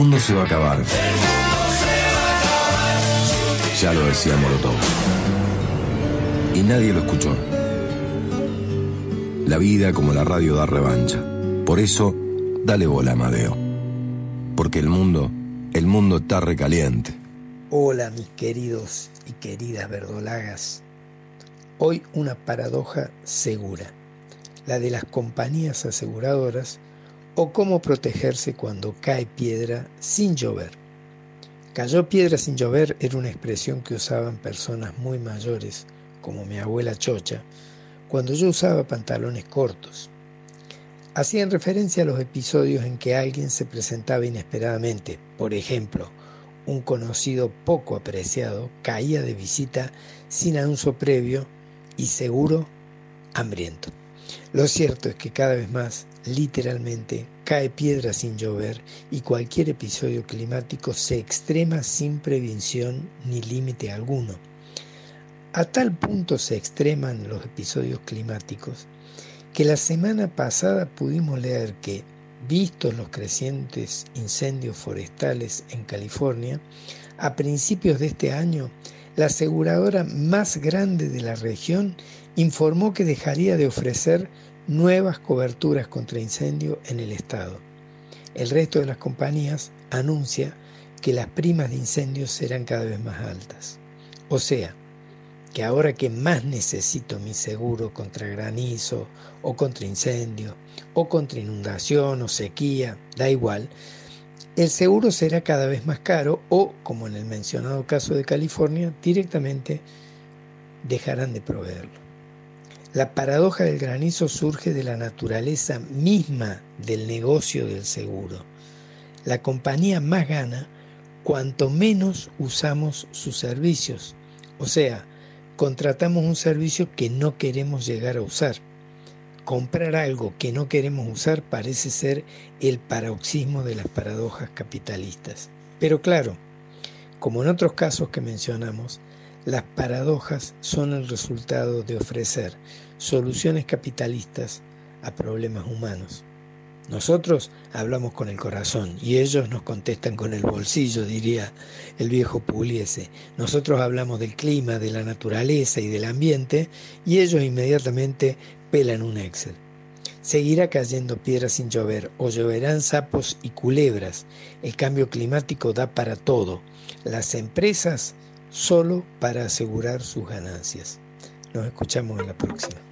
mundo se va a acabar. Ya lo decía Molotov. Y nadie lo escuchó. La vida como la radio da revancha. Por eso, dale bola, Amadeo. Porque el mundo, el mundo está recaliente. Hola mis queridos y queridas verdolagas. Hoy una paradoja segura, la de las compañías aseguradoras o cómo protegerse cuando cae piedra sin llover. Cayó piedra sin llover era una expresión que usaban personas muy mayores, como mi abuela Chocha, cuando yo usaba pantalones cortos. Hacían referencia a los episodios en que alguien se presentaba inesperadamente, por ejemplo, un conocido poco apreciado caía de visita sin anuncio previo y seguro hambriento. Lo cierto es que cada vez más, literalmente, cae piedra sin llover y cualquier episodio climático se extrema sin prevención ni límite alguno. A tal punto se extreman los episodios climáticos que la semana pasada pudimos leer que, vistos los crecientes incendios forestales en California, a principios de este año, la aseguradora más grande de la región informó que dejaría de ofrecer nuevas coberturas contra incendio en el estado. El resto de las compañías anuncia que las primas de incendios serán cada vez más altas. O sea, que ahora que más necesito mi seguro contra granizo o contra incendio o contra inundación o sequía, da igual, el seguro será cada vez más caro o, como en el mencionado caso de California, directamente dejarán de proveerlo. La paradoja del granizo surge de la naturaleza misma del negocio del seguro. La compañía más gana cuanto menos usamos sus servicios, o sea, contratamos un servicio que no queremos llegar a usar. Comprar algo que no queremos usar parece ser el paroxismo de las paradojas capitalistas. Pero claro, como en otros casos que mencionamos, las paradojas son el resultado de ofrecer soluciones capitalistas a problemas humanos. Nosotros hablamos con el corazón y ellos nos contestan con el bolsillo, diría el viejo Pugliese. Nosotros hablamos del clima, de la naturaleza y del ambiente y ellos inmediatamente pelan un Excel. Seguirá cayendo piedras sin llover o lloverán sapos y culebras. El cambio climático da para todo. Las empresas solo para asegurar sus ganancias. Nos escuchamos en la próxima.